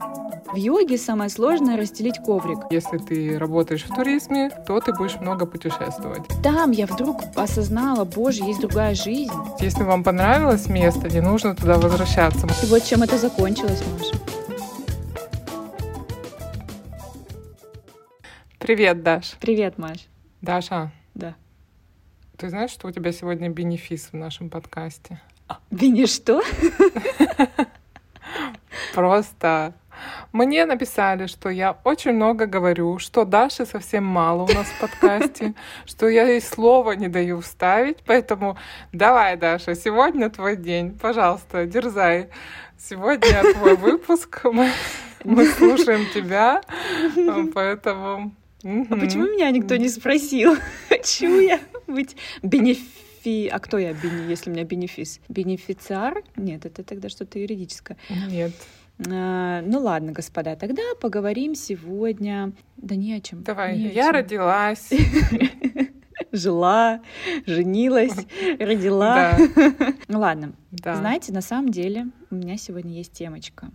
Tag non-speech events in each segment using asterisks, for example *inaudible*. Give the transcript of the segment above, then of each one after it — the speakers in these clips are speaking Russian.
В йоге самое сложное расстелить коврик. Если ты работаешь в туризме, то ты будешь много путешествовать. Там я вдруг осознала, боже, есть другая жизнь. Если вам понравилось место, не нужно туда возвращаться. И вот чем это закончилось, Маша. Привет, Даш. Привет, Маш. Даша, Да. ты знаешь, что у тебя сегодня бенефис в нашем подкасте? Бини что? *laughs* Просто мне написали, что я очень много говорю, что Даши совсем мало у нас в подкасте, *laughs* что я ей слова не даю вставить, поэтому давай, Даша, сегодня твой день, пожалуйста, дерзай. Сегодня твой *laughs* выпуск, мы, мы слушаем тебя, *laughs* поэтому... А почему меня никто не спросил? Хочу я быть бенефи... А кто я, бени... если у меня бенефис? Бенефициар? Нет, это тогда что-то юридическое. Нет. А, ну ладно, господа, тогда поговорим сегодня. Да не о чем. Давай, не я чем. родилась. *laughs* Жила, женилась, *laughs* родила. *laughs* Ну ладно. Знаете, на самом деле у меня сегодня есть темочка.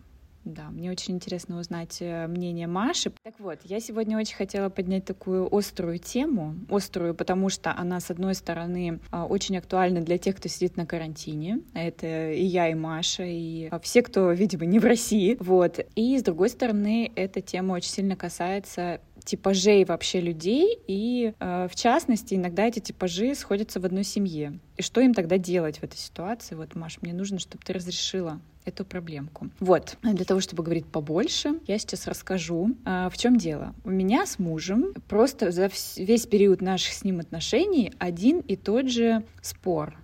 Да, мне очень интересно узнать э, мнение Маши. Так вот, я сегодня очень хотела поднять такую острую тему. Острую, потому что она, с одной стороны, а, очень актуальна для тех, кто сидит на карантине. Это и я, и Маша, и а, все, кто, видимо, не в России. Вот. И, с другой стороны, эта тема очень сильно касается типажей вообще людей, и э, в частности иногда эти типажи сходятся в одной семье. И что им тогда делать в этой ситуации? Вот, Маш, мне нужно, чтобы ты разрешила эту проблемку. Вот, для того, чтобы говорить побольше, я сейчас расскажу, а, в чем дело. У меня с мужем просто за весь период наших с ним отношений один и тот же спор.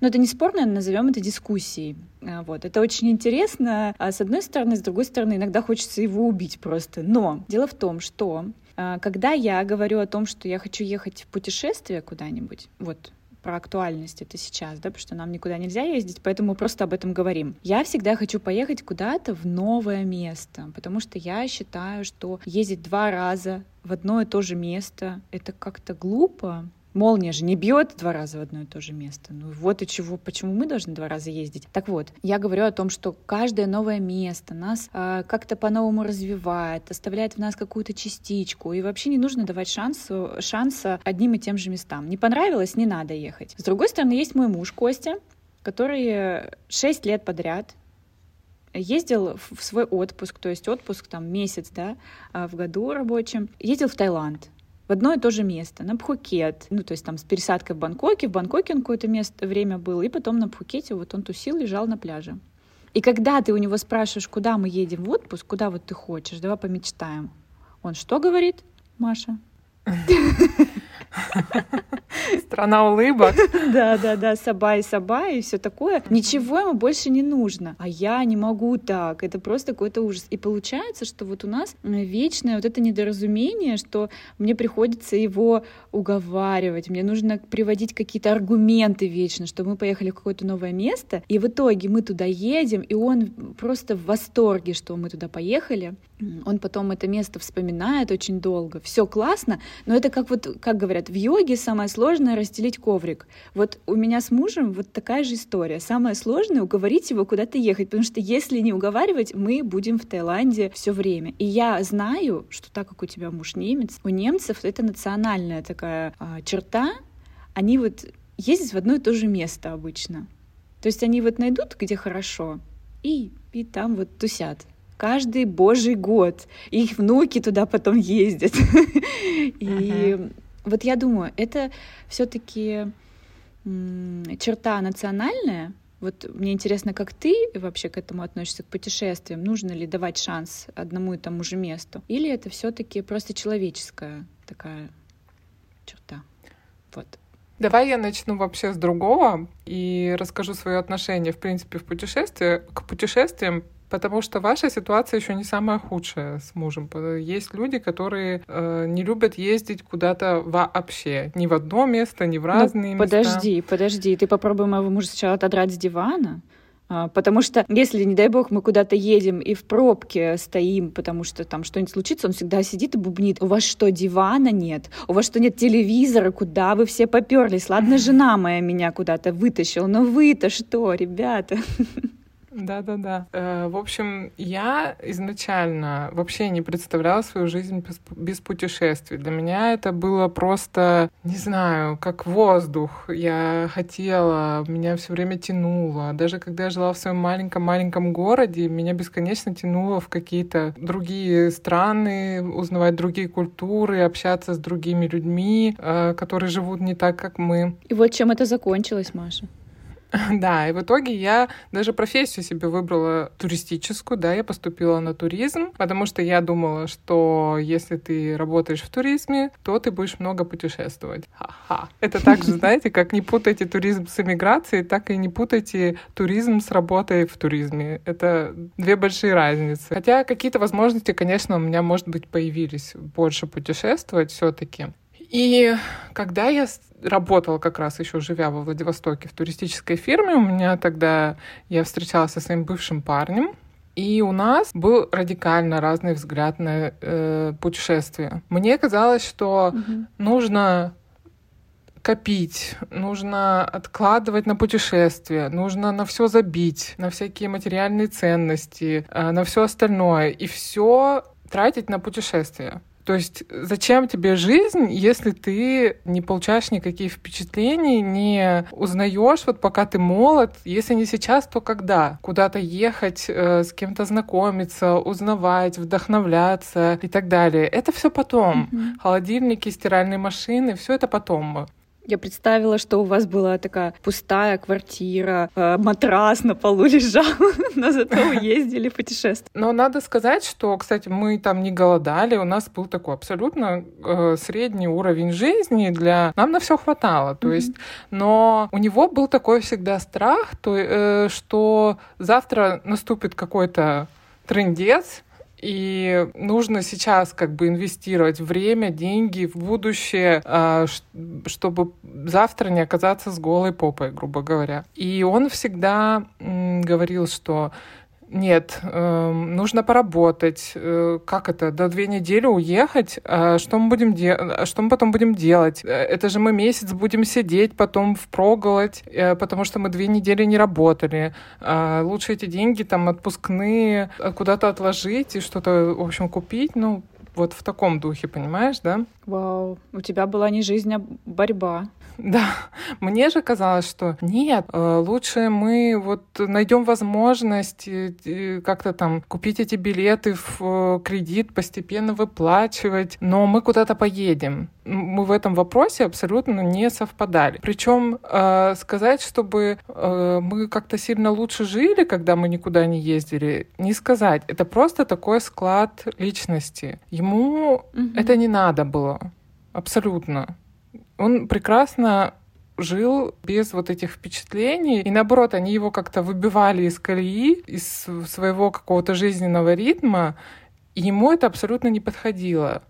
Но это не спор, назовем это дискуссией. А, Вот. Это очень интересно, а, с одной стороны, с другой стороны, иногда хочется его убить просто. Но дело в том, что а, когда я говорю о том, что я хочу ехать в путешествие куда-нибудь, вот про актуальность это сейчас, да, потому что нам никуда нельзя ездить, поэтому мы просто об этом говорим. Я всегда хочу поехать куда-то в новое место, потому что я считаю, что ездить два раза в одно и то же место — это как-то глупо, Молния же не бьет два раза в одно и то же место. Ну вот и чего, почему мы должны два раза ездить. Так вот, я говорю о том, что каждое новое место нас а, как-то по-новому развивает, оставляет в нас какую-то частичку, и вообще не нужно давать шансу, шанса одним и тем же местам. Не понравилось, не надо ехать. С другой стороны, есть мой муж Костя, который 6 лет подряд ездил в в свой отпуск, то есть отпуск там месяц, да, а, в году рабочем, ездил в Таиланд в одно и то же место, на Пхукет, ну, то есть там с пересадкой в Бангкоке, в Бангкоке он какое-то место, время был, и потом на Пхукете вот он тусил, лежал на пляже. И когда ты у него спрашиваешь, куда мы едем в отпуск, куда вот ты хочешь, давай помечтаем, он что говорит, Маша? *laughs* *laughs* Страна улыбок. *laughs* Да, да, да, саба и саба и все такое. Ничего ему больше не нужно. А я не могу так. Это просто какой-то ужас. И получается, что вот у нас вечное вот это недоразумение, что мне приходится его уговаривать. Мне нужно приводить какие-то аргументы вечно, что мы поехали в какое-то новое место. И в итоге мы туда едем, и он просто в восторге, что мы туда поехали. Он потом это место вспоминает очень долго. Все классно, но это как вот, как говорят, в йоге самое сложное расстелить коврик. Вот у меня с мужем вот такая же история. Самое сложное уговорить его куда-то ехать, потому что если не уговаривать, мы будем в Таиланде все время. И я знаю, что так как у тебя муж немец, у немцев это национальная такая а, черта. Они вот ездят в одно и то же место обычно. То есть они вот найдут, где хорошо, и, и там вот тусят каждый божий год. Их внуки туда потом ездят. *laughs* И вот я думаю, это все-таки черта национальная. Вот мне интересно, как ты вообще к этому относишься, к путешествиям? Нужно ли давать шанс одному и тому же месту? Или это все-таки просто человеческая такая черта? Вот. Давай я начну вообще с другого и расскажу свое отношение, в принципе, в путешествии, к путешествиям, Потому что ваша ситуация еще не самая худшая с мужем. Есть люди, которые э, не любят ездить куда-то вообще. Ни в одно место, ни в разные ну, места. Подожди, подожди. Ты попробуй моего мужа сначала отодрать с дивана. А, Потому что если, не дай бог, мы куда-то едем и в пробке стоим, потому что там что-нибудь случится, он всегда сидит и бубнит. У вас что, дивана нет? У вас что, нет телевизора? Куда вы все поперлись? Ладно, жена моя меня куда-то вытащила, но вы-то что, ребята? *laughs* Да-да-да. Э, в общем, я изначально вообще не представляла свою жизнь без, без путешествий. Для меня это было просто, не знаю, как воздух. Я хотела, меня все время тянуло. Даже когда я жила в своем маленьком-маленьком городе, меня бесконечно тянуло в какие-то другие страны, узнавать другие культуры, общаться с другими людьми, э, которые живут не так, как мы. И вот чем это закончилось, Маша? *laughs* Да, и в итоге я даже профессию себе выбрала туристическую, да, я поступила на туризм, потому что я думала, что если ты работаешь в туризме, то ты будешь много путешествовать. Ха-ха. Это так же, *laughs* знаете, как не путайте туризм с эмиграцией, так и не путайте туризм с работой в туризме. Это две большие разницы. Хотя какие-то возможности, конечно, у меня, может быть, появились больше путешествовать все таки и когда я работала как раз еще живя во Владивостоке в туристической фирме, у меня тогда я встречалась со своим бывшим парнем, и у нас был радикально разный взгляд на э, путешествие. Мне казалось, что угу. нужно копить, нужно откладывать на путешествия, нужно на все забить, на всякие материальные ценности, э, на все остальное, и все тратить на путешествия. То есть зачем тебе жизнь, если ты не получаешь никаких впечатлений, не узнаешь, вот пока ты молод, если не сейчас, то когда? Куда-то ехать, э, с кем-то знакомиться, узнавать, вдохновляться и так далее. Это все потом. Mm-hmm. Холодильники, стиральные машины, все это потом. Я представила, что у вас была такая пустая квартира, э, матрас на полу лежал, *laughs* но зато ездили путешествовать. Но надо сказать, что, кстати, мы там не голодали, у нас был такой абсолютно э, средний уровень жизни для... Нам на все хватало, то mm-hmm. есть... Но у него был такой всегда страх, то, э, что завтра наступит какой-то трендец, и нужно сейчас как бы инвестировать время, деньги в будущее, а, чтобы завтра не оказаться с голой попой, грубо говоря. И он всегда говорил, что нет, э, нужно поработать. Э, как это? До две недели уехать? А что мы будем делать? Что мы потом будем делать? Э, это же мы месяц будем сидеть, потом впроголодь, э, потому что мы две недели не работали. Э, лучше эти деньги там отпускные э, куда-то отложить и что-то, в общем, купить. Ну, вот в таком духе, понимаешь, да? Вау, у тебя была не жизнь, а борьба. *laughs* Да, мне же казалось, что нет, э, лучше мы вот найдем возможность как-то там купить эти билеты в э, кредит, постепенно выплачивать, но мы куда-то поедем. Мы в этом вопросе абсолютно не совпадали. Причем э, сказать, чтобы мы как-то сильно лучше жили, когда мы никуда не ездили, не сказать. Это просто такой склад личности. Ему угу. это не надо было. Абсолютно. Он прекрасно жил без вот этих впечатлений. И наоборот, они его как-то выбивали из колеи, из своего какого-то жизненного ритма, и ему это абсолютно не подходило.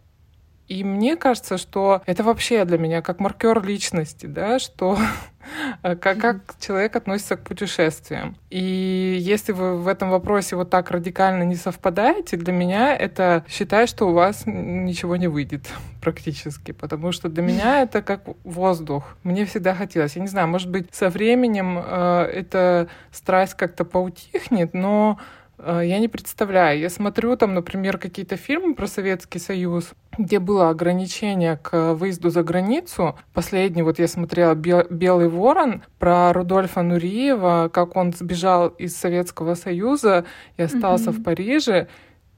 И мне кажется, что это вообще для меня как маркер личности, да, что *laughs* как, как человек относится к путешествиям. И если вы в этом вопросе вот так радикально не совпадаете, для меня это считай, что у вас ничего не выйдет *laughs* практически, потому что для меня *laughs* это как воздух. Мне всегда хотелось. Я не знаю, может быть, со временем э, эта страсть как-то поутихнет, но Э, я не представляю. Я смотрю там, например, какие-то фильмы про Советский Союз, где было ограничение к выезду за границу. Последний вот я смотрела «Белый ворон» про Рудольфа Нуриева, как он сбежал из Советского Союза и остался mm-hmm. в Париже.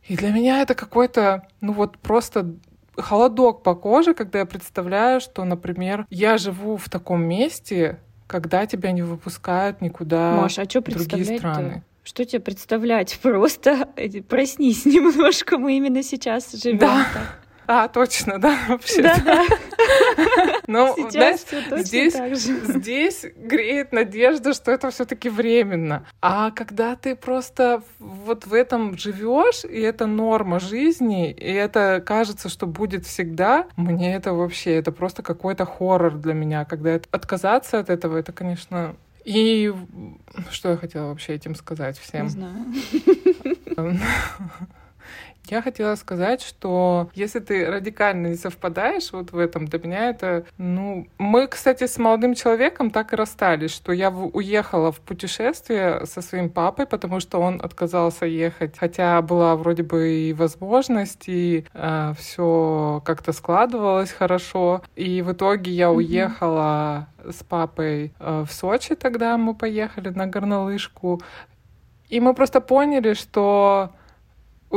И для меня это какой-то, ну вот просто холодок по коже, когда я представляю, что, например, я живу в таком месте, когда тебя не выпускают никуда Маша, а что в другие страны. Что тебе представлять? *laughs* Просто проснись *laughs* немножко, мы именно сейчас живем. Да. А, точно, да, *laughs* вообще. Да, да. Ну, Сейчас да, здесь, здесь греет надежда, что это все-таки временно. А когда ты просто вот в этом живешь, и это норма жизни, и это кажется, что будет всегда, мне это вообще, это просто какой-то хоррор для меня. Когда отказаться от этого, это, конечно, и что я хотела вообще этим сказать всем? Не знаю. *laughs* Я хотела сказать, что если ты радикально не совпадаешь вот в этом, для меня это, ну, мы, кстати, с молодым человеком так и расстались, что я уехала в путешествие со своим папой, потому что он отказался ехать, хотя была вроде бы и возможность, и э, все как-то складывалось хорошо, и в итоге я уехала с папой э, в Сочи, тогда мы поехали на горнолыжку, и мы просто поняли, что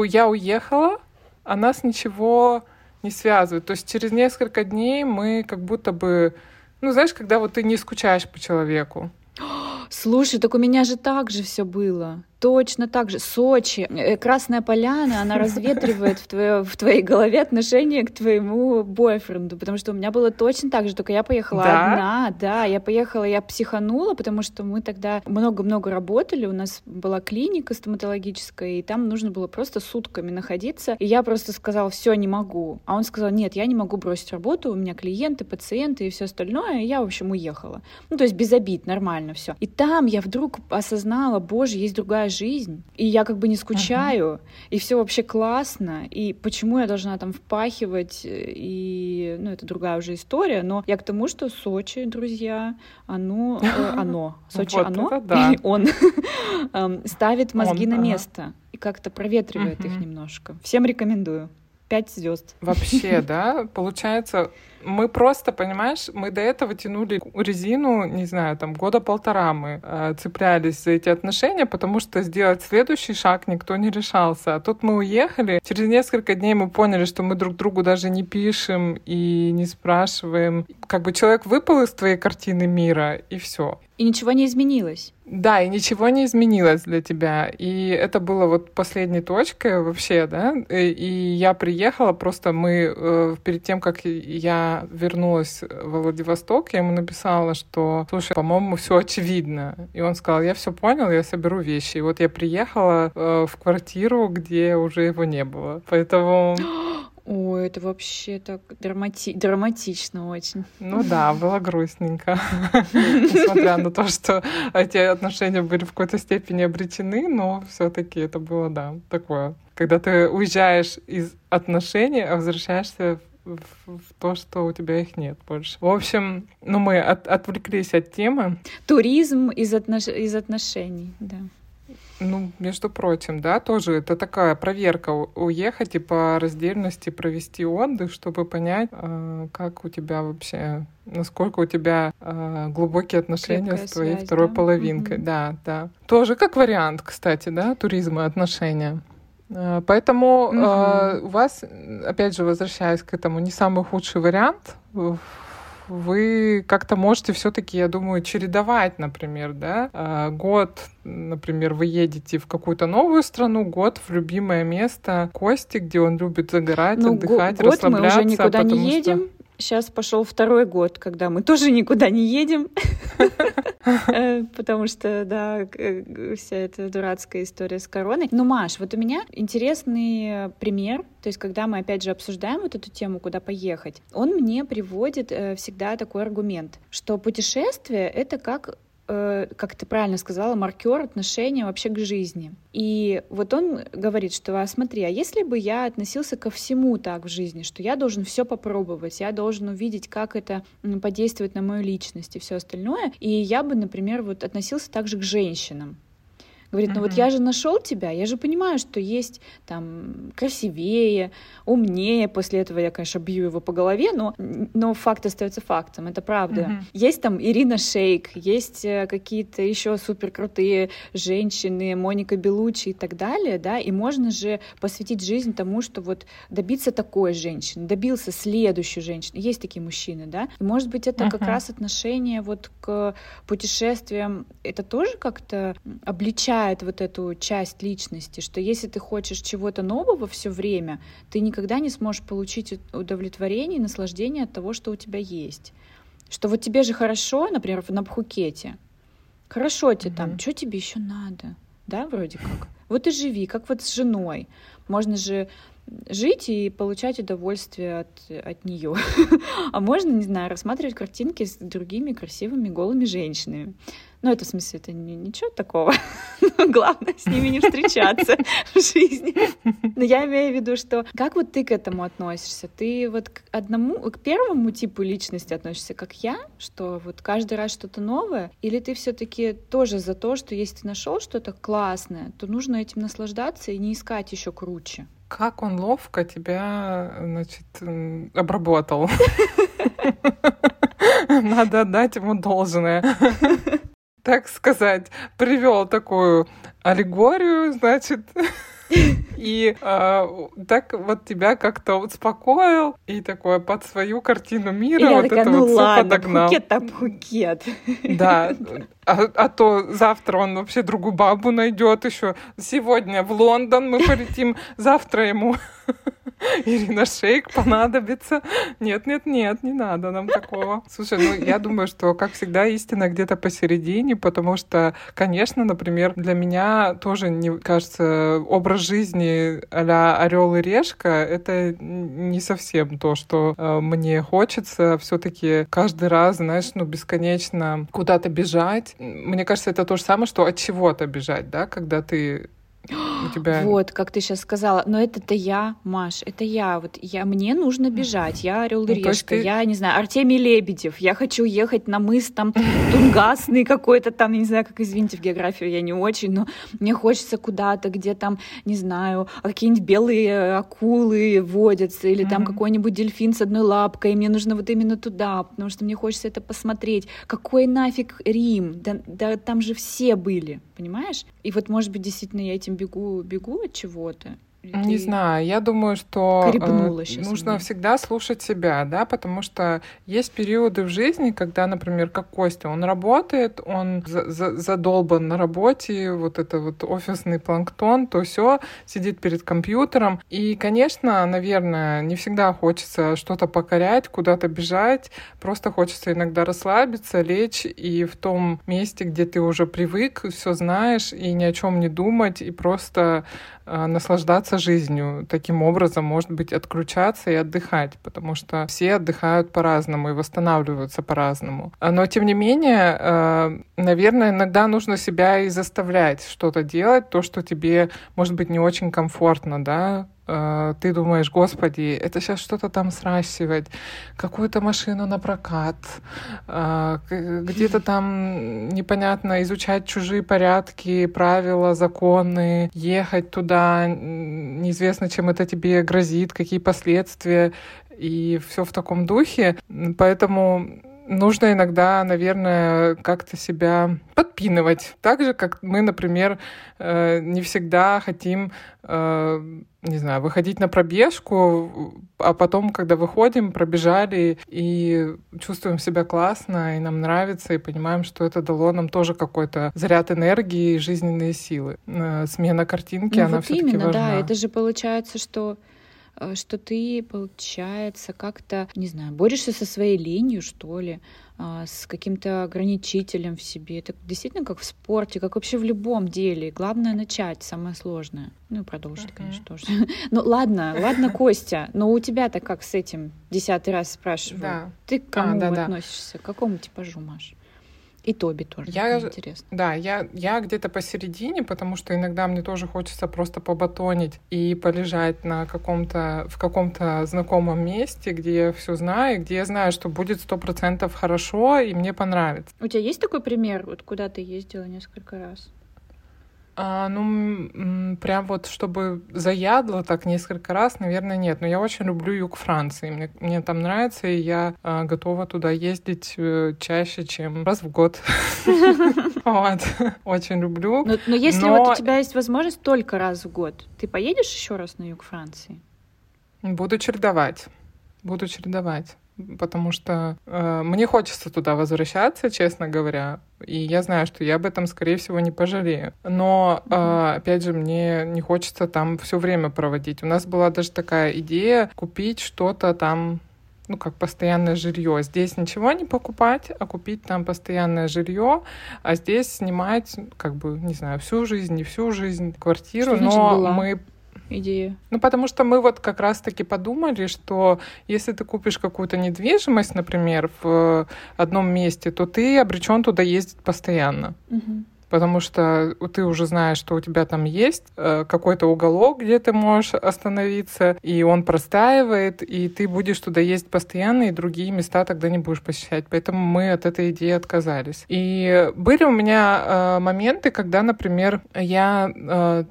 я уехала, а нас ничего не связывает. То есть через несколько дней мы как будто бы, ну знаешь, когда вот ты не скучаешь по человеку. *gasps* Слушай, так у меня же так же все было. Точно так же. Сочи, э, Красная Поляна, она разветривает в, твое, в твоей голове отношение к твоему бойфренду, потому что у меня было точно так же, только я поехала да? одна, да, я поехала, я психанула, потому что мы тогда много-много работали, у нас была клиника стоматологическая, и там нужно было просто сутками находиться, и я просто сказала, все, не могу. А он сказал, нет, я не могу бросить работу, у меня клиенты, пациенты и все остальное, и я, в общем, уехала. Ну, то есть без обид, нормально все. И там я вдруг осознала, боже, есть другая жизнь, и я как бы не скучаю, uh-huh. и все вообще классно, и почему я должна там впахивать, и, ну, это другая уже история, но я к тому, что Сочи, друзья, оно, э, *laughs* оно, Сочи, оно, *laughs* он *laughs* эм, ставит мозги на место и как-то проветривает их немножко. Всем рекомендую пять звезд. Вообще, да? Получается, мы просто, понимаешь, мы до этого тянули резину, не знаю, там года полтора мы э, цеплялись за эти отношения, потому что сделать следующий шаг никто не решался. А тут мы уехали, через несколько дней мы поняли, что мы друг другу даже не пишем и не спрашиваем. Как бы человек выпал из твоей картины мира, и все. И ничего не изменилось. Да, и ничего не изменилось для тебя. И это было вот последней точкой вообще, да. И я приехала, просто мы э, перед тем, как я вернулась в Владивосток, я ему написала, что, слушай, по-моему, все очевидно. И он сказал, я все понял, я соберу вещи. И вот я приехала э, в квартиру, где уже его не было. Поэтому *gasps* Ой, это вообще так драмати... драматично очень. Ну да, было грустненько. *laughs* Несмотря на то, что эти отношения были в какой-то степени обречены, но все таки это было, да, такое. Когда ты уезжаешь из отношений, а возвращаешься в, в то, что у тебя их нет больше. В общем, ну мы от, отвлеклись от темы. Туризм из, отнош... из отношений, да. Ну, между прочим, да, тоже это такая проверка уехать и по раздельности провести отдых, чтобы понять, а, как у тебя вообще, насколько у тебя а, глубокие отношения Крепкая с твоей связь, второй да? половинкой. Угу. Да, да. Тоже как вариант, кстати, да, туризма отношения. А, поэтому угу. у вас, опять же, возвращаясь к этому, не самый худший вариант вы как-то можете все-таки, я думаю, чередовать, например, да, а, год, например, вы едете в какую-то новую страну, год в любимое место Кости, где он любит загорать, ну, отдыхать, год расслабляться. мы уже никуда не едем. Что сейчас пошел второй год, когда мы тоже никуда не едем, *laughs* э, потому что, да, вся эта дурацкая история с короной. Но, Маш, вот у меня интересный пример, то есть когда мы, опять же, обсуждаем вот эту тему, куда поехать, он мне приводит э, всегда такой аргумент, что путешествие — это как Э, как ты правильно сказала, маркер отношения вообще к жизни. И вот он говорит, что, а смотри, а если бы я относился ко всему так в жизни, что я должен все попробовать, я должен увидеть, как это подействует на мою личность и все остальное, и я бы, например, вот относился также к женщинам. Говорит, ну вот я же нашел тебя, я же понимаю, что есть там красивее, умнее. После этого я, конечно, бью его по голове, но, но факт остается фактом, это правда. Mm-hmm. Есть там Ирина Шейк, есть э, какие-то еще супер крутые женщины, Моника Белучи и так далее, да, и можно же посвятить жизнь тому, что вот добиться такой женщины, добился следующей женщины. Есть такие мужчины, да, и может быть это uh-huh. как раз отношение вот к путешествиям, это тоже как-то обличает отделяет вот эту часть личности, что если ты хочешь чего-то нового все время, ты никогда не сможешь получить удовлетворение и наслаждение от того, что у тебя есть. Что вот тебе же хорошо, например, на Пхукете. Хорошо тебе mm-hmm. там, что тебе еще надо? Да, вроде как. Вот и живи, как вот с женой. Можно же жить и получать удовольствие от, от нее. *laughs* а можно, не знаю, рассматривать картинки с другими красивыми голыми женщинами. Ну, это в смысле, это не, ничего такого. *laughs* Главное с ними не встречаться в жизни. Но я имею в виду, что как вот ты к этому относишься? Ты вот к одному, к первому типу личности относишься, как я, что вот каждый раз что-то новое, или ты все-таки тоже за то, что если ты нашел что-то классное, то нужно этим наслаждаться и не искать еще круче? Как он ловко тебя, значит, обработал. *laughs* Надо отдать ему должное. Так сказать, привел такую аллегорию, значит, *laughs* и э, так вот тебя как-то успокоил и такое под свою картину мира и вот такая, это ну вот все ладно, подогнал. Пхукет там Пхукет. Да, *laughs* а, а то завтра он вообще другую бабу найдет еще. Сегодня в Лондон мы полетим, завтра ему *laughs* Ирина Шейк понадобится. Нет, нет, нет, не надо нам такого. Слушай, ну я думаю, что, как всегда, истина где-то посередине, потому что, конечно, например, для меня тоже, не кажется, образ жизни а орел и решка — это не совсем то, что э, мне хочется. все таки каждый раз, знаешь, ну, бесконечно куда-то бежать. Мне кажется, это то же самое, что от чего-то бежать, да, когда ты у тебя... Вот, как ты сейчас сказала. Но это-то я, Маш, это я. Вот я, мне нужно бежать. Я Орел и ну, Решка. Ты... Я, не знаю, Артемий Лебедев. Я хочу ехать на мыс там Тунгасный какой-то там, не знаю, как, извините, в географию я не очень, но мне хочется куда-то, где там, не знаю, какие-нибудь белые акулы водятся, или там какой-нибудь дельфин с одной лапкой. Мне нужно вот именно туда, потому что мне хочется это посмотреть. Какой нафиг Рим? Да, да там же все были, понимаешь? И вот, может быть, действительно я этим бегу, бегу от чего-то. Не знаю, я думаю, что э, нужно всегда слушать себя, да, потому что есть периоды в жизни, когда, например, как Костя, он работает, он за за задолбан на работе, вот это вот офисный планктон, то все, сидит перед компьютером. И, конечно, наверное, не всегда хочется что-то покорять, куда-то бежать, просто хочется иногда расслабиться, лечь и в том месте, где ты уже привык, все знаешь, и ни о чем не думать, и просто наслаждаться наслаждаться жизнью. Таким образом, может быть, отключаться и отдыхать, потому что все отдыхают по-разному и восстанавливаются по-разному. Но, тем не менее, э, наверное, иногда нужно себя и заставлять что-то делать, то, что тебе, может быть, не очень комфортно, да, ты думаешь, господи, это сейчас что-то там сращивать, какую-то машину на прокат, э, где-то там непонятно изучать чужие порядки, правила, законы, ехать туда, неизвестно, чем это тебе грозит, какие последствия, и все в таком духе. Поэтому нужно иногда, наверное, как-то себя подпинывать. Так же, как мы, например, э, не всегда хотим, э, не знаю, выходить на пробежку, а потом, когда выходим, пробежали и чувствуем себя классно, и нам нравится, и понимаем, что это дало нам тоже какой-то заряд энергии и жизненные силы. Э, смена картинки, ну, она вот все-таки важна. Да, это же получается, что что ты, получается, как-то, не знаю, борешься со своей ленью, что ли, а, с каким-то ограничителем в себе. Это действительно как в спорте, как вообще в любом деле. Главное начать, самое сложное. Ну и продолжить, uh-huh. конечно, тоже. *laughs* Ну ладно, ладно, *laughs* Костя, но у тебя-то как с этим десятый раз спрашиваю? Да. Ты к кому а, да, относишься? К какому типажу, Маш? И Тоби тоже. Я, интересно. Да, я, я где-то посередине, потому что иногда мне тоже хочется просто побатонить и полежать на каком-то, в каком-то знакомом месте, где я все знаю, где я знаю, что будет сто процентов хорошо и мне понравится. У тебя есть такой пример, вот куда ты ездила несколько раз? А, ну, прям вот, чтобы заядло так несколько раз, наверное, нет. Но я очень люблю юг Франции. Мне, мне там нравится, и я а, готова туда ездить э, чаще, чем раз в год. *laughs* Вот. Очень люблю. Но если вот у тебя есть возможность только раз в год, ты поедешь еще раз на юг Франции? Буду чередовать. Буду чередовать потому что э, мне хочется туда возвращаться, честно говоря, и я знаю, что я об этом, скорее всего, не пожалею. Но, э, опять же, мне не хочется там все время проводить. У нас была даже такая идея купить что-то там ну, как постоянное жилье. Здесь ничего не покупать, а купить там постоянное жилье, а здесь снимать, как бы, не знаю, всю жизнь, не всю жизнь квартиру, что но была? мы идея? Ну, потому что мы вот как раз-таки подумали, что если ты купишь какую-то недвижимость, например, в одном месте, то ты обречен туда ездить постоянно. Угу. потому что ты уже знаешь, что у тебя там есть э, какой-то уголок, где ты можешь остановиться, и он простаивает, и ты будешь туда есть постоянно, и другие места тогда не будешь посещать. Поэтому мы от этой идеи отказались. И были у меня э, моменты, когда, например, я э,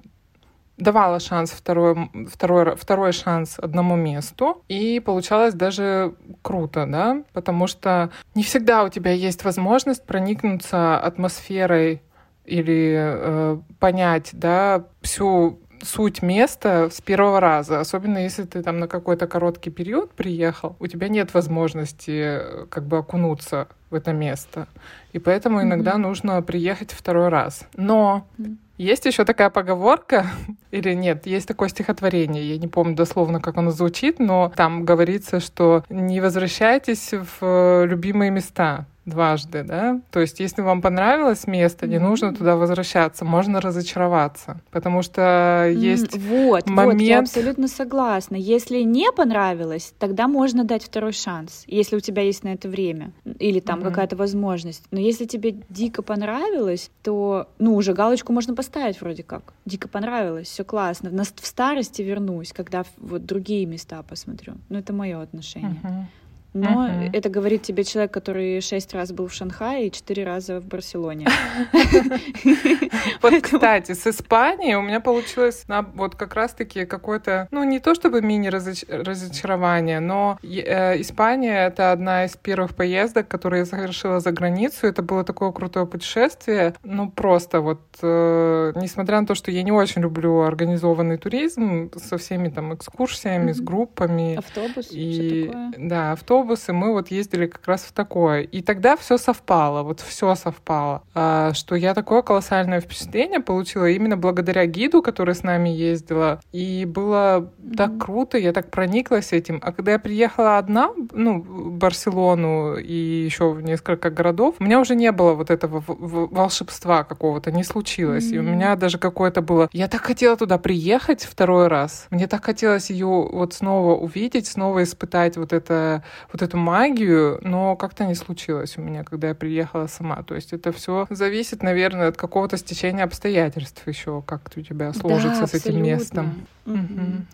давала шанс второй, второй, второй шанс одному месту, и получалось даже круто, да, потому что не всегда у тебя есть возможность проникнуться атмосферой или э, понять, да, всю суть места с первого раза, особенно если ты там на какой-то короткий период приехал, у тебя нет возможности э, как бы окунуться в это место. И поэтому иногда mm-hmm. нужно приехать второй раз. Но mm-hmm. Есть еще такая поговорка, *laughs* или нет, есть такое стихотворение, я не помню дословно, как оно звучит, но там говорится, что не возвращайтесь в э, любимые места дважды, да? То есть, если вам понравилось место, не нужно туда возвращаться, можно разочароваться, потому что есть вот, момент... Вот, я абсолютно согласна. Если не понравилось, тогда можно дать второй шанс, если у тебя есть на это время или там mm-hmm. какая-то возможность. Но если тебе дико понравилось, то, ну, уже галочку можно поставить вроде как. Дико понравилось, все классно. В старости вернусь, когда вот другие места посмотрю. Ну, это мое отношение. Mm-hmm. Но uh-huh. это говорит тебе человек, который шесть раз был в Шанхае и четыре раза в Барселоне. Вот, кстати, с Испанией у меня получилось вот как раз-таки какое-то, ну, не то чтобы мини-разочарование, но э, Испания — это одна из первых поездок, которые я совершила за границу. Это было такое крутое путешествие. Ну, просто вот, э, несмотря на то, что я не очень люблю организованный туризм со всеми там экскурсиями, с группами. Автобус, и, Да, автобус автобусы, мы вот ездили как раз в такое. И тогда все совпало, вот все совпало. А, что я такое колоссальное впечатление получила именно благодаря гиду, который с нами ездила. И было mm-hmm. так круто, я так прониклась этим. А когда я приехала одна, ну, в Барселону и еще в несколько городов, у меня уже не было вот этого волшебства какого-то, не случилось. Mm-hmm. И у меня даже какое-то было... Я так хотела туда приехать второй раз. Мне так хотелось ее вот снова увидеть, снова испытать вот это вот эту магию, но как-то не случилось у меня, когда я приехала сама. То есть это все зависит, наверное, от какого-то стечения обстоятельств еще, как у тебя сложится да, с этим местом. Угу.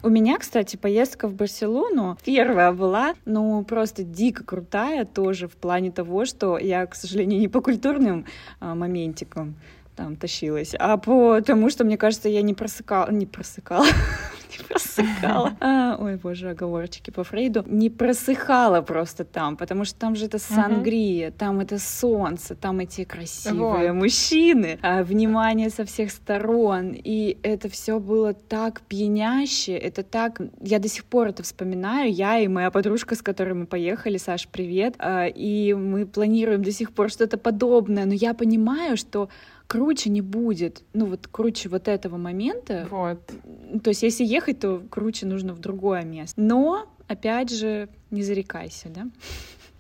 У меня, кстати, поездка в Барселону первая была, ну, просто дико крутая тоже в плане того, что я, к сожалению, не по культурным а, моментикам там тащилась, а по тому, что, мне кажется, я не просыкала, не просыкала, *laughs* не просыхала. *laughs* А, ой, боже, оговорочки по Фрейду. Не просыхала просто там, потому что там же это сангрия, там это солнце, там эти красивые вот. мужчины, а, внимание со всех сторон. И это все было так пьяняще, это так... Я до сих пор это вспоминаю, я и моя подружка, с которой мы поехали, Саш, привет, а, и мы планируем до сих пор что-то подобное, но я понимаю, что круче не будет. Ну вот круче вот этого момента. Вот. То есть если ехать, то круче нужно в другое место. Но, опять же, не зарекайся, да?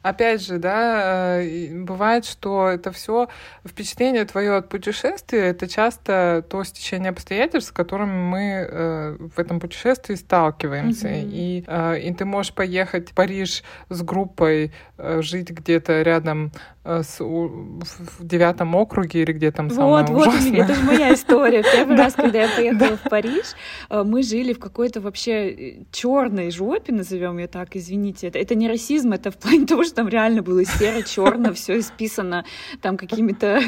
Опять же, да, э, бывает, что это все впечатление твое от путешествия, это часто то стечение обстоятельств, с которыми мы э, в этом путешествии сталкиваемся. Mm-hmm. И, э, и ты можешь поехать в Париж с группой, жить где-то рядом с, в девятом округе или где там самое Вот, ужасное. вот, это же моя история. *laughs* Первый раз, когда я поехала в Париж, мы жили в какой-то вообще черной жопе, назовем ее так, извините. Это, это не расизм, это в плане того, что там реально было серо, черно, все исписано там какими-то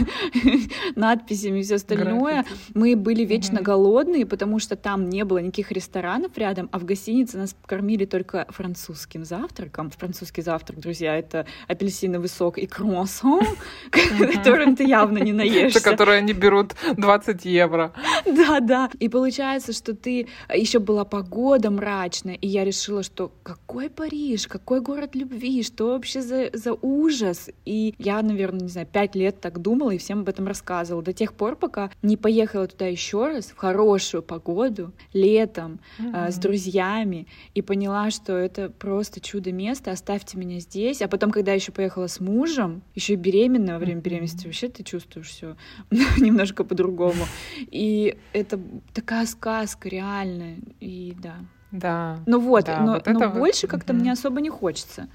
*laughs* надписями и все остальное. Мы были вечно голодные, потому что там не было никаких ресторанов рядом, а в гостинице нас кормили только французским завтраком. Французский завтрак, друзья, это апельсиновый сок и круассан, *laughs* которым ты явно не *laughs* наешься. Которые они берут 20 евро. Да, да. И получается, что ты... Еще была погода мрачная, и я решила, что какой Париж, какой город любви, что вообще вообще за, за ужас? И я, наверное, не знаю, пять лет так думала и всем об этом рассказывала. До тех пор, пока не поехала туда еще раз в хорошую погоду, летом, mm-hmm. э, с друзьями, и поняла, что это просто чудо место, оставьте меня здесь. А потом, когда еще поехала с мужем, еще и беременна во время mm-hmm. беременности, вообще ты чувствуешь все *laughs* немножко по-другому. И это такая сказка реальная. И да. Да. Ну вот, да, но, вот но больше как-то мне особо не хочется.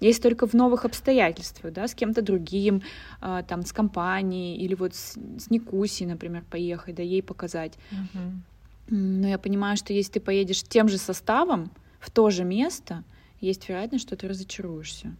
Есть только в новых обстоятельствах, да, с кем-то другим, э, там, с компанией, или вот с, с Никусей, например, поехать, да, ей показать. Мгм. Но я понимаю, что если ты поедешь тем же составом в то же место, есть вероятность, что ты разочаруешься.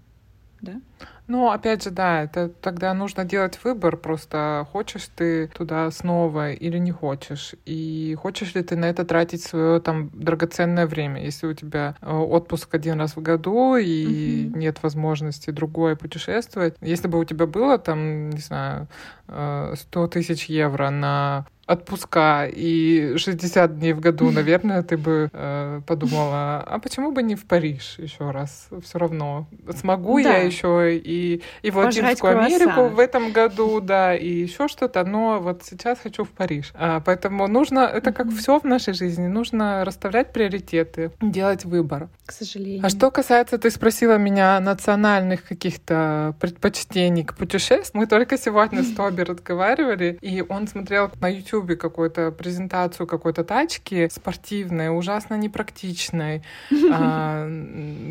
Да? Ну, опять же, да, это тогда нужно делать выбор, просто хочешь ты туда снова или не хочешь, и хочешь ли ты на это тратить свое там драгоценное время, если у тебя э, отпуск один раз в году и Мгм. нет возможности другое путешествовать. Если бы у тебя было там, не знаю, э, 100 тысяч евро на отпуска и 60 дней в году, наверное, ты бы э, подумала, а почему бы не в Париж еще раз? Все равно смогу Да. я еще и, и в Латинскую Америку в этом году, да, и еще что-то, но вот сейчас хочу в Париж. А, поэтому нужно, это как все в нашей жизни, нужно расставлять приоритеты, делать выбор. К сожалению. А что касается, ты спросила меня национальных каких-то предпочтений к путешествиям, мы только сегодня с *laughs* Тоби разговаривали, и он смотрел на Ютубе какую-то презентацию какой-то тачки спортивной, ужасно непрактичной, *laughs* а,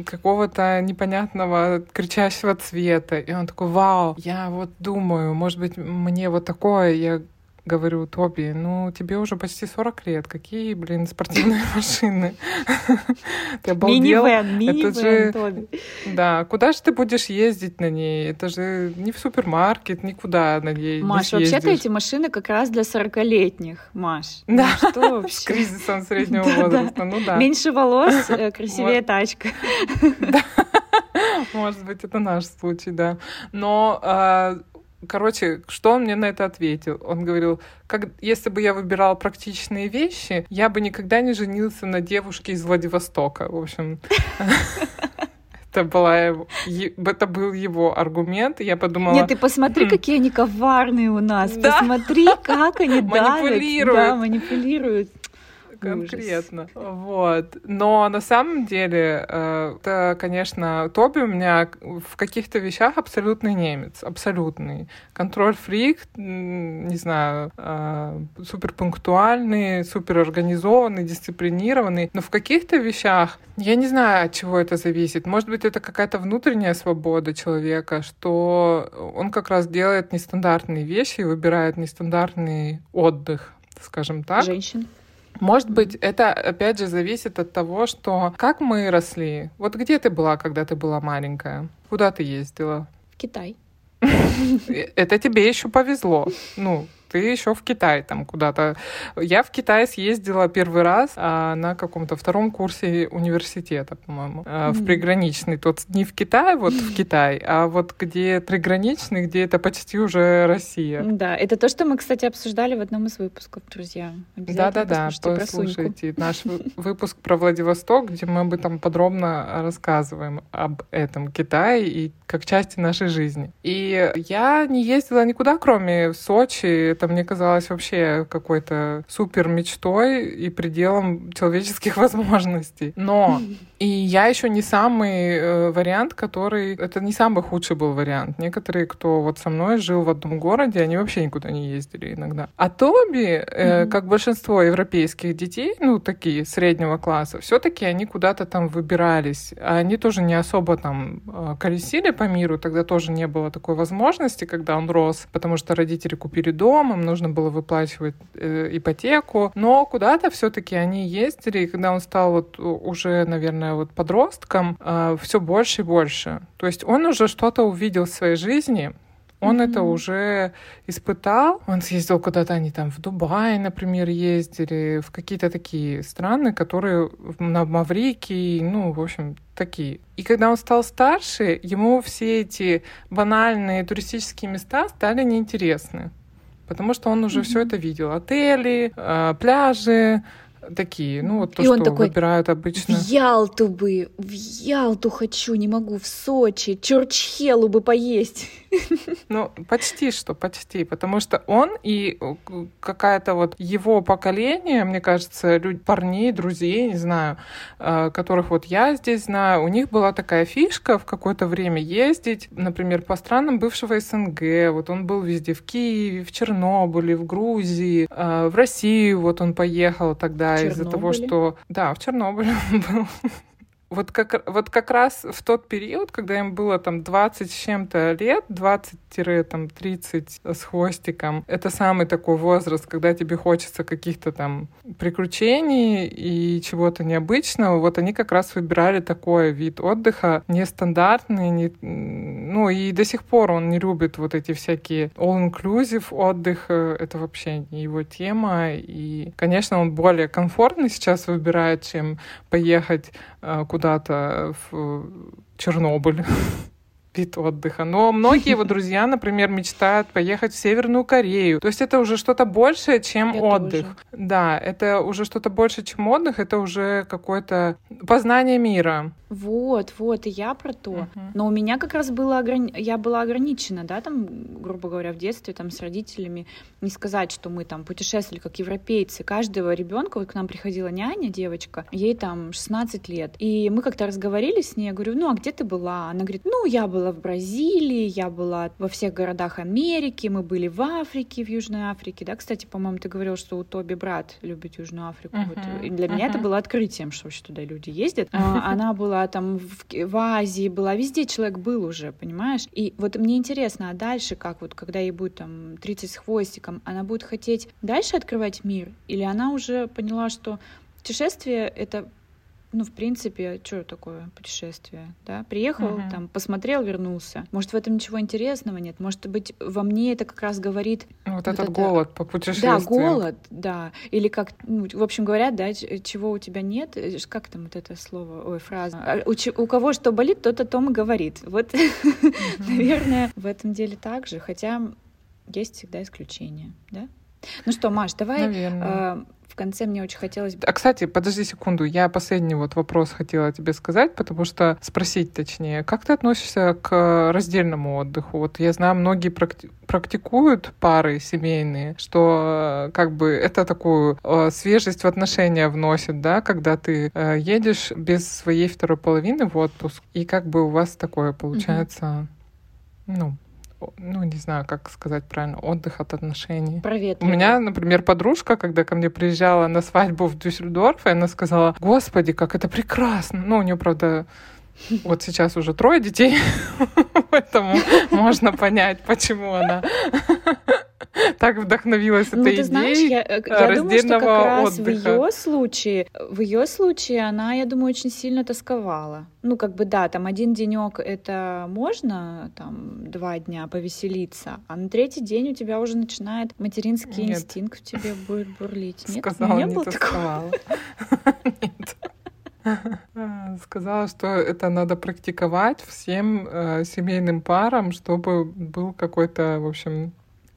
какого-то непонятного кричащего цвета. И он такой, вау, я вот думаю, может быть, мне вот такое, я говорю, Тоби, ну, тебе уже почти 40 лет, какие, блин, спортивные *laughs* машины? *laughs* Ты обалдел? Это же-. Да, куда же ты будешь ездить на ней? Это же не в супермаркет, никуда на ней Маш, вообще-то эти машины как раз для 40-летних, Маш. Да. Ну что *laughs* С кризисом среднего возраста, ну да. Меньше волос, э, красивее тачка. Может быть, это наш случай, да. Но, а, короче, что он мне на это ответил? Он говорил, как, если бы я выбирал практичные вещи, я бы никогда не женился на девушке из Владивостока. В общем, *laughs* это, была его, это был его аргумент. Я подумала, Нет, ты посмотри, Хм. какие они коварные у нас. Да. Посмотри, как они *laughs* давят. Манипулируют. Да, манипулируют. Конкретно. Вот. Но на самом деле, э, это, конечно, Тоби у меня в каких-то вещах абсолютный немец. Абсолютный. Контроль-фрик, не знаю, э, супер пунктуальный, супер организованный, дисциплинированный. Но в каких-то вещах, я не знаю, от чего это зависит. Может быть, это какая-то внутренняя свобода человека, что он как раз делает нестандартные вещи и выбирает нестандартный отдых скажем так. Женщин. Может быть, это опять же зависит от того, что как мы росли. Вот где ты была, когда ты была маленькая? Куда ты ездила? В Китай. *laughs* Это тебе еще повезло. Ну, ты еще в Китай там куда-то. Я в Китай съездила первый раз а, на каком-то втором курсе университета, по-моему, а, в приграничный. Тот не в Китай, вот в *laughs* Китай, а вот где приграничный, где это почти уже Россия. Да, это то, что мы, кстати, обсуждали в одном из выпусков, друзья. Да-да-да, послушайте *laughs* наш вы- *laughs* выпуск про Владивосток, где мы об этом подробно рассказываем, об этом Китае и как части нашей жизни. И я не ездила никуда, кроме Сочи. Это мне казалось вообще какой-то супер мечтой и пределом человеческих *laughs* возможностей. Но и я еще не самый э, вариант, который... Это не самый худший был вариант. Некоторые, кто вот со мной жил в одном городе, они вообще никуда не ездили иногда. А Тоби, э, Мгм. как большинство европейских детей, ну, такие среднего класса, все таки они куда-то там выбирались. А они тоже не особо там э, колесили по миру. Тогда тоже не было такой возможности, когда он рос, потому что родители купили дом, им нужно было выплачивать э, ипотеку. Но куда-то все таки они ездили, и когда он стал вот уже, наверное, вот подростком, все больше и больше. То есть он уже что-то увидел в своей жизни, он это Мгм. уже испытал. Он съездил куда-то, они там в Дубай, например, ездили, в какие-то такие страны, которые на Маврикии, ну, в общем, такие. И когда он стал старше, ему все эти банальные туристические места стали неинтересны. Потому что он уже Мгм. все это видел. Отели, э, пляжи, такие, ну вот то, И он что такой, выбирают В обычно. Ялту бы, в Ялту хочу, не могу, в Сочи, Чурчхелу бы поесть. *laughs* Ну, почти что, почти. Потому что он и э, какая-то вот его поколение, мне кажется, люд- парней, друзей, не знаю, э, которых вот я здесь знаю, у них была такая фишка в какое-то время ездить, например, по странам бывшего СНГ. Вот он был везде, в Киеве, в Чернобыле, в Грузии, э, в Россию вот он поехал тогда из-за того, что... Да, в Чернобыле *laughs* был. Вот как, вот как раз в тот период, когда им было там 20 с чем-то лет, 20-30 с хвостиком, это самый такой возраст, когда тебе хочется каких-то там приключений и чего-то необычного, вот они как раз выбирали такой вид отдыха, нестандартный, не, ну и до сих пор он не любит вот эти всякие all-inclusive отдых, это вообще не его тема, и, конечно, он более комфортный сейчас выбирает, чем поехать куда-то в Чернобыль *laughs* вид отдыха. Но многие его друзья, *laughs* например, мечтают поехать в Северную Корею. То есть это уже что-то большее, чем Я отдых. Тоже. Да, это уже что-то больше, чем отдых. Это уже какое-то познание мира. Вот, вот, и я про то. Uh-huh. Но у меня как раз было ограни... я была ограничена, да, там, грубо говоря, в детстве там с родителями. Не сказать, что мы там путешествовали как европейцы. Каждого ребенка, вот к нам приходила няня, девочка, ей там 16 лет. И мы как-то разговорились с ней, я говорю, ну, а где ты была? Она говорит, ну, я была в Бразилии, я была во всех городах Америки, мы были в Африке, в Южной Африке, да, кстати, по-моему, ты говорил, что у Тоби брат любит Южную Африку. Uh-huh. Вот. И для uh-huh. меня это было открытием, что вообще туда люди ездят. А, *laughs* она была была там в, в Азии, была везде человек был уже, понимаешь? И вот мне интересно, а дальше как вот, когда ей будет там 30 с хвостиком, она будет хотеть дальше открывать мир? Или она уже поняла, что путешествие — это ну, в принципе, что такое путешествие, да? Приехал, uh-huh. там, посмотрел, вернулся. Может, в этом ничего интересного нет? Может быть, во мне это как раз говорит... Вот, вот этот это... голод по путешествиям. Да, голод, да. Или как, ну, в общем, говорят, да, чего у тебя нет, э, как там вот это слово, ой, фраза. А у, у кого что болит, тот о том и говорит. Вот, *laughs* uh-huh. наверное, в этом деле так же, хотя есть всегда исключения, да? Ну что, Маш, давай э, в конце мне очень хотелось... А, кстати, подожди секунду, я последний вот вопрос хотела тебе сказать, потому что спросить точнее, как ты относишься к раздельному отдыху? Вот я знаю, многие практи практикуют пары семейные, что как бы это такую э, свежесть в отношения вносит, да, когда ты э, едешь без своей второй половины в отпуск, и как бы у вас такое получается, mm-hmm. ну, ну, не знаю, как сказать правильно, отдых от отношений. Проветривание. У меня, например, подружка, когда ко мне приезжала на свадьбу в Дюссельдорф, она сказала, господи, как это прекрасно. Ну, у нее, правда, вот сейчас уже трое детей, *laughs* поэтому можно понять, почему она *laughs* так вдохновилась ну, этой ты знаешь, идеей я, э, я думаю, что как раз в ее случае, в ее случае она, я думаю, очень сильно тосковала. Ну, как бы да, там один денек это можно, там два дня повеселиться, а на третий день у тебя уже начинает материнский Нет. инстинкт в тебе будет бурлить. Нет, Сказала, не, не было тосковала. Нет. *laughs* Сказала, что это надо практиковать всем э, семейным парам, чтобы был какой-то, в общем,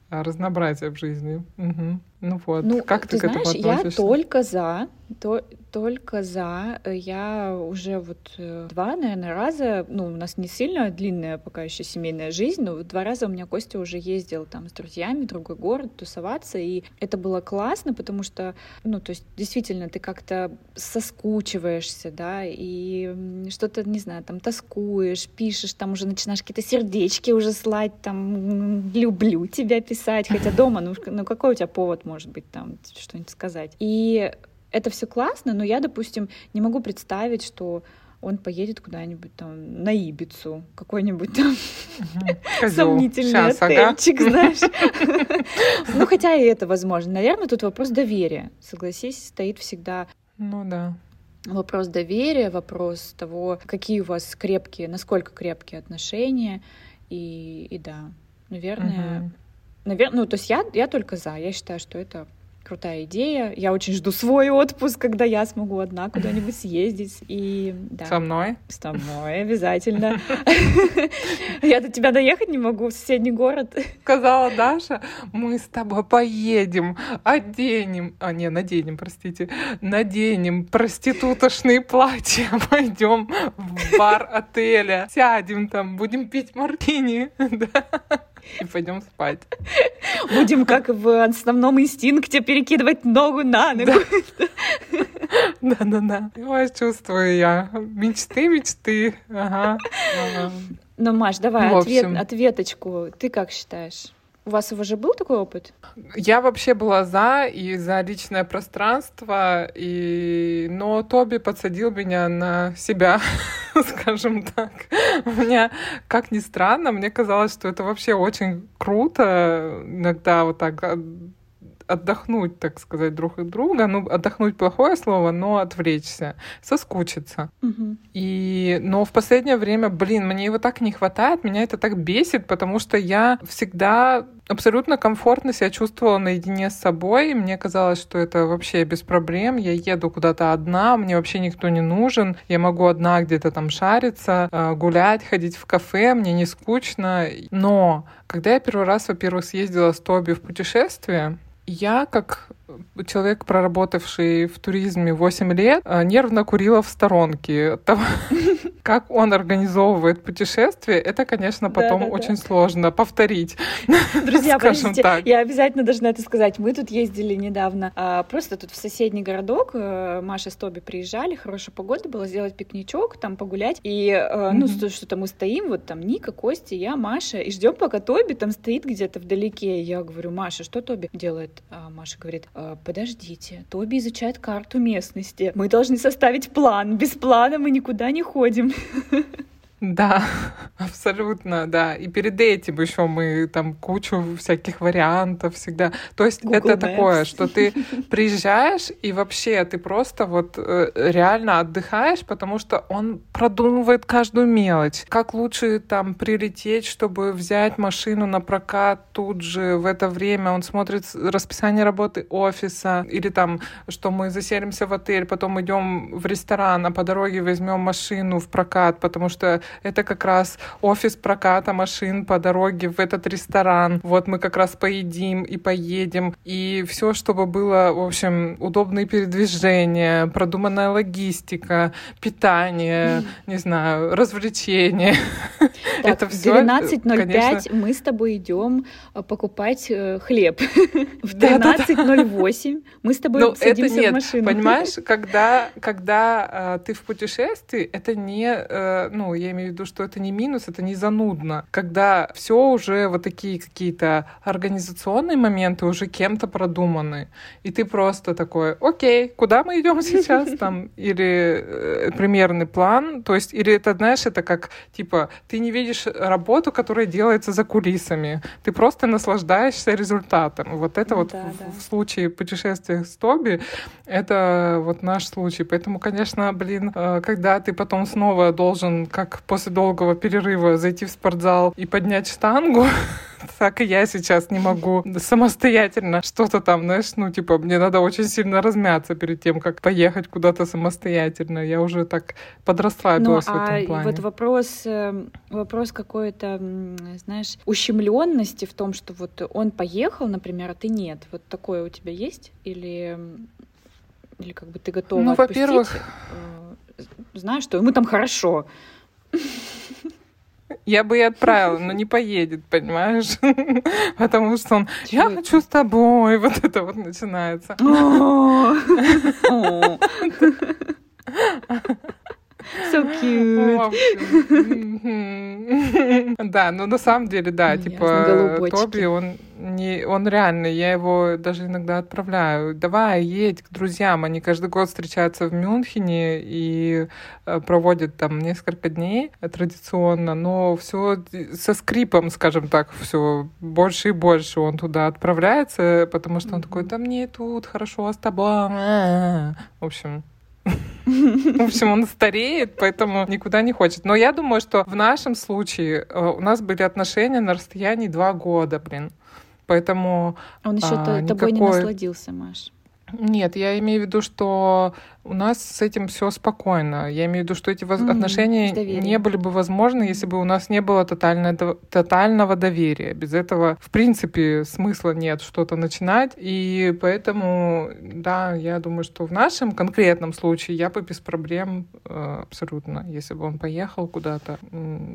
разнообразие в жизни. Угу. Ну вот, ну, как ты, ты к знаешь, этому относишься? Я только за, то, только за. Э, я уже вот э, два, наверное, раза, ну, у нас не сильно длинная пока еще семейная жизнь, но два раза у меня Костя уже ездил там с друзьями в другой город тусоваться, и это было классно, потому что, ну, то есть действительно ты как-то соскучиваешься, да, и что-то, не знаю, там тоскуешь, пишешь, там уже начинаешь какие-то сердечки уже слать, там, люблю тебя писать, хотя дома, ну, ну какой у тебя повод может быть там что-нибудь сказать. И это все классно, но я, допустим, не могу представить, что он поедет куда-нибудь там на Ибицу, какой-нибудь там угу. *laughs* сомнительный Сейчас, отельчик, ага. знаешь. *laughs* Ну, хотя и это возможно. Наверное, тут вопрос доверия. Согласись, стоит всегда. Ну да. Вопрос доверия, вопрос того, какие у вас крепкие, насколько крепкие отношения. И, и да, наверное, угу. наверное, ну, то есть я, я только за. Я считаю, что это крутая идея. Я очень жду свой отпуск, когда я смогу одна куда-нибудь съездить. И, да. Со мной? С тобой, обязательно. Я до тебя доехать не могу в соседний город. Сказала Даша, мы с тобой поедем, оденем, а не, наденем, простите, наденем проститутошные платья, *laughs* пойдем в бар отеля, сядем там, будем пить мартини. *laughs* И пойдем спать. Будем как в основном инстинкте перекидывать ногу на ногу. Да-да-да. Ой, чувствую я. Мечты, мечты. Ага. Ну, Маш, давай ответ, ответочку. Ты как считаешь? У вас уже был такой опыт? Я вообще была за и за личное пространство, и... но Тоби подсадил меня на себя, *laughs* скажем так. У меня, как ни странно, мне казалось, что это вообще очень круто иногда вот так отдохнуть, так сказать, друг от друга. Ну, отдохнуть плохое слово, но отвлечься, соскучиться. Угу. И, но в последнее время, блин, мне его так не хватает, меня это так бесит, потому что я всегда абсолютно комфортно себя чувствовала наедине с собой. Мне казалось, что это вообще без проблем. Я еду куда-то одна, мне вообще никто не нужен. Я могу одна где-то там шариться, э, гулять, ходить в кафе, мне не скучно. Но когда я первый раз, во-первых, съездила с Тоби в путешествие, я, как человек, проработавший в туризме 8 лет, э, нервно курила в сторонке от того, *laughs* как он организовывает путешествие, это, конечно, потом да, да, очень да. сложно повторить. *laughs* Друзья, подождите, так. я обязательно должна это сказать. Мы тут ездили недавно, а, просто тут в соседний городок. Э, Маша с Тоби приезжали, хорошая погода была, сделать пикничок, там погулять. И, mm-hmm. ну, что-то мы стоим, вот там Ника, Костя, я, Маша, и ждем, пока Тоби там стоит где-то вдалеке. Я говорю, Маша, что Тоби делает? А Маша говорит, «А, подождите, Тоби изучает карту местности. Мы должны составить план. Без плана мы никуда не ходим. *laughs* Да, *laughs* абсолютно, да. И перед этим еще мы там кучу всяких вариантов всегда. То есть Google это Maps. такое, что ты приезжаешь и вообще ты просто вот э, реально отдыхаешь, потому что он продумывает каждую мелочь. Как лучше там прилететь, чтобы взять машину на прокат тут же в это время. Он смотрит расписание работы офиса или там, что мы заселимся в отель, потом идем в ресторан, а по дороге возьмем машину в прокат, потому что это как раз офис проката машин по дороге в этот ресторан. Вот мы как раз поедим и поедем. И все, чтобы было, в общем, удобные передвижения, продуманная логистика, питание, не знаю, развлечения. это все. В 12.05 мы с тобой идем э, покупать э, хлеб. *laughs* В 13.08 мы с тобой садимся в машину. Понимаешь, когда, когда э, ты в путешествии, это не, ну, я имею имею в виду, что это не минус, это не занудно. Когда все уже вот такие какие-то организационные моменты уже кем-то продуманы, и ты просто такой, окей, куда мы идем сейчас там? *laughs* Или э, примерный план, то есть, или это, знаешь, это как, типа, ты не видишь работу, которая делается за кулисами, ты просто наслаждаешься результатом. Вот это вот да, в, да. в случае путешествия с Тоби, это вот наш случай. Поэтому, конечно, блин, э, когда ты потом снова должен, как после долгого перерыва зайти в спортзал и поднять штангу, *laughs* так и я сейчас не могу самостоятельно что-то там, знаешь, ну, типа, мне надо очень сильно размяться перед тем, как поехать куда-то самостоятельно. Я уже так подрастраивалась ну, в этом а плане. вот вопрос, эм, вопрос какой-то, знаешь, ущемленности в том, что вот он поехал, например, а ты нет. Вот такое у тебя есть? Или, или как бы ты готова Ну, во-первых... Э, знаешь, что ему там хорошо, я бы и отправила, но не поедет, понимаешь? *laughs* Потому что он, я хочу с тобой, *laughs* вот это вот начинается. *laughs* So cute. *laughs* Да, но на самом деле, да, типа Тоби, он не, он реальный, я его даже иногда отправляю. Давай, едь к друзьям. Они каждый год встречаются в Мюнхене и э, проводят там несколько дней традиционно, но все со скрипом, скажем так, все больше и больше он туда отправляется, потому что он такой, да мне тут хорошо а с тобой. В общем, *laughs* в общем, он стареет, поэтому никуда не хочет. Но я думаю, что в нашем случае э, у нас были отношения на расстоянии два года, блин. Поэтому Он еще а, тобой никакой... не насладился, Маш. Нет, я имею в виду, что у нас с этим все спокойно. Я имею в виду, что эти воз... mm-hmm. отношения не были бы возможны, если бы у нас не было тотального, тотального доверия. Без этого, в принципе, смысла нет что-то начинать. И поэтому, да, я думаю, что в нашем конкретном случае я бы без проблем э, абсолютно, если бы он поехал куда-то,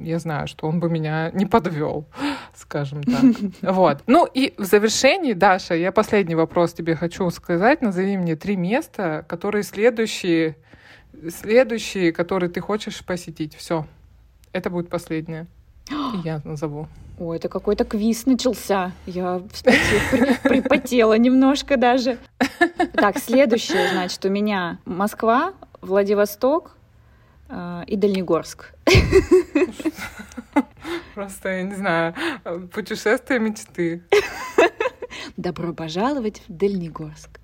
я знаю, что он бы меня не подвел, *gasps* скажем так. *laughs* Вот. Ну и в завершении, Даша, я последний вопрос тебе хочу сказать. Назови мне три места, которые следуют следующие, следующие, которые ты хочешь посетить. Все. Это будет последнее. И я назову. Ой, это какой-то квиз начался. Я припотела немножко даже. Так, следующее, значит, у меня Москва, Владивосток э, и Дальнегорск. Просто, я не знаю, путешествие мечты. Добро пожаловать в Дальнегорск.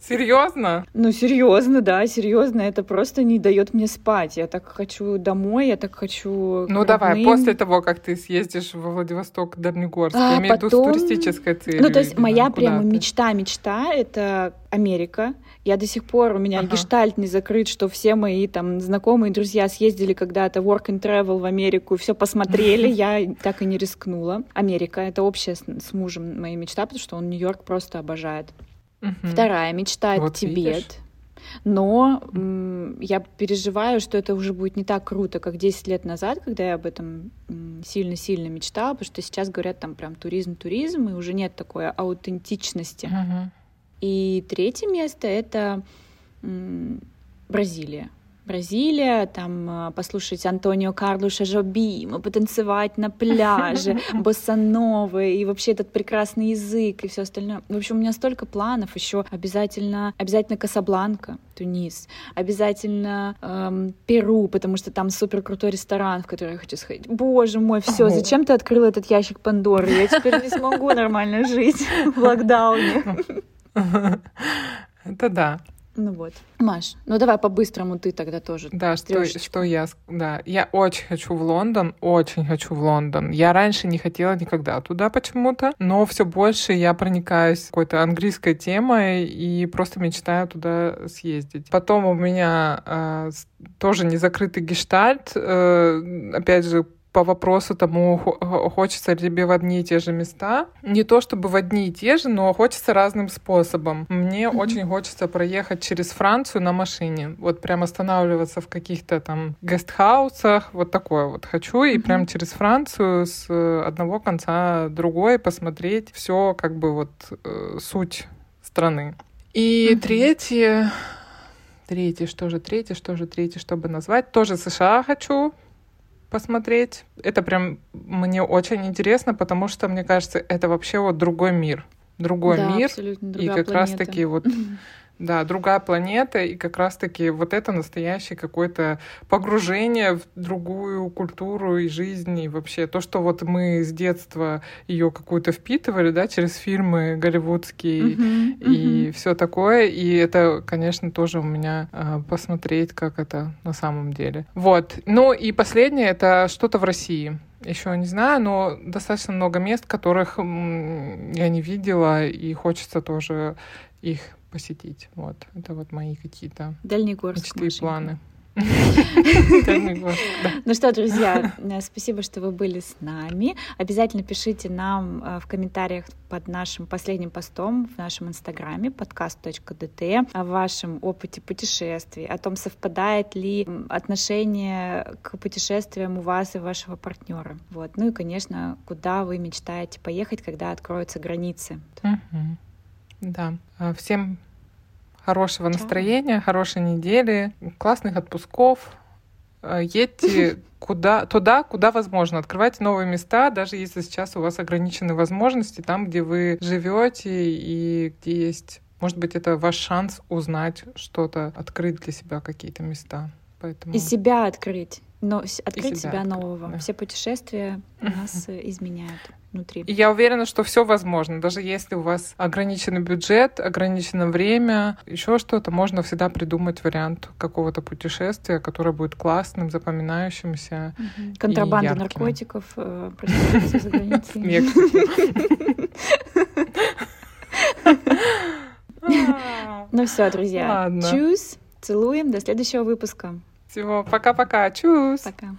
Серьезно? Ну, серьезно, да, серьезно. Это просто не дает мне спать. Я так хочу домой, я так хочу. Ну, давай, после того, как ты съездишь во Владивосток, Дальнегорск, а я имею в виду с туристической целью. Ну, то есть моя прямо мечта-мечта — это Америка. Я до сих пор, у меня ага. гештальт не закрыт, что все мои там знакомые друзья съездили когда-то work and travel в Америку, все посмотрели, *laughs* я так и не рискнула. Америка — это общая с мужем моя мечта, потому что он Нью-Йорк просто обожает. Угу. Вторая мечта — это Тибет. Видишь? Но я переживаю, что это уже будет не так круто, как 10 лет назад, когда я об этом сильно-сильно мечтала, потому что сейчас говорят там прям туризм-туризм, и уже нет такой аутентичности. Uh-huh. И третье место — это Бразилия. Бразилия, там э, послушать Антонио Карлуша Жобима, потанцевать на пляже, *laughs* боссановы и вообще этот прекрасный язык и все остальное. В общем, у меня столько планов. Еще обязательно, обязательно Касабланка, Тунис, обязательно эм, Перу, потому что там супер крутой ресторан, в который я хочу сходить. Боже мой, все, зачем ты открыл этот ящик Пандоры? Я теперь не смогу нормально жить в локдауне. *laughs* Это да. Ну вот. Маш, ну давай по-быстрому ты тогда тоже. Да, что, что я... Да, я очень хочу в Лондон, очень хочу в Лондон. Я раньше не хотела никогда туда почему-то, но все больше я проникаюсь какой-то английской темой и просто мечтаю туда съездить. Потом у меня э, тоже незакрытый гештальт, э, опять же, по вопросу тому, хочется ли тебе в одни и те же места. Не то чтобы в одни и те же, но хочется разным способом. Мне mm-hmm. очень хочется проехать через Францию на машине. Вот прям останавливаться в каких-то там гестхаусах. Вот такое вот хочу. И mm-hmm. прям через Францию с э, одного конца другой посмотреть все как бы вот э, суть страны. И mm-hmm. третье... Третье, что же третье, что же третье, чтобы назвать? Тоже США хочу посмотреть. Это прям мне очень интересно, потому что, мне кажется, это вообще вот другой мир. Другой да, мир. И как раз-таки вот *laughs* Да, другая планета, и как раз-таки вот это настоящее какое-то погружение в другую культуру и жизнь, и вообще то, что вот мы с детства ее какую-то впитывали, да, через фильмы голливудские uh-huh, и uh-huh. все такое, и это, конечно, тоже у меня э, посмотреть, как это на самом деле. Вот. Ну и последнее — это что-то в России. Еще не знаю, но достаточно много мест, которых я не видела, и хочется тоже их посетить. Вот, это вот мои какие-то мечты и планы. *laughs* Ну что, друзья, э, спасибо, что вы были с нами. Обязательно пишите нам э, в комментариях под нашим последним постом в нашем инстаграме podcast.dt о вашем опыте путешествий, о том, совпадает ли отношение к путешествиям у вас и вашего партнера. Вот. Ну и, конечно, куда вы мечтаете поехать, когда откроются границы. Да. А, всем хорошего настроения, хорошей недели, классных отпусков. А, едьте *laughs* куда, туда, куда возможно. Открывайте новые места, даже если сейчас у вас ограничены возможности, там, где вы живете и где есть, может быть, это ваш шанс узнать что-то, открыть для себя какие-то места. Поэтому... И себя открыть но открыть себя, себя нового. Да. Все путешествия *laughs* нас э, изменяют внутри. И я уверена, что все возможно. Даже если у вас ограниченный бюджет, ограничено время, еще что-то, можно всегда придумать вариант какого-то путешествия, которое будет классным, запоминающимся. Угу. Контрабанда наркотиков, э, за границей. *laughs* Ну все, друзья. Чус. Целуем. До следующего выпуска. Всего пока-пока. Чус. Пока.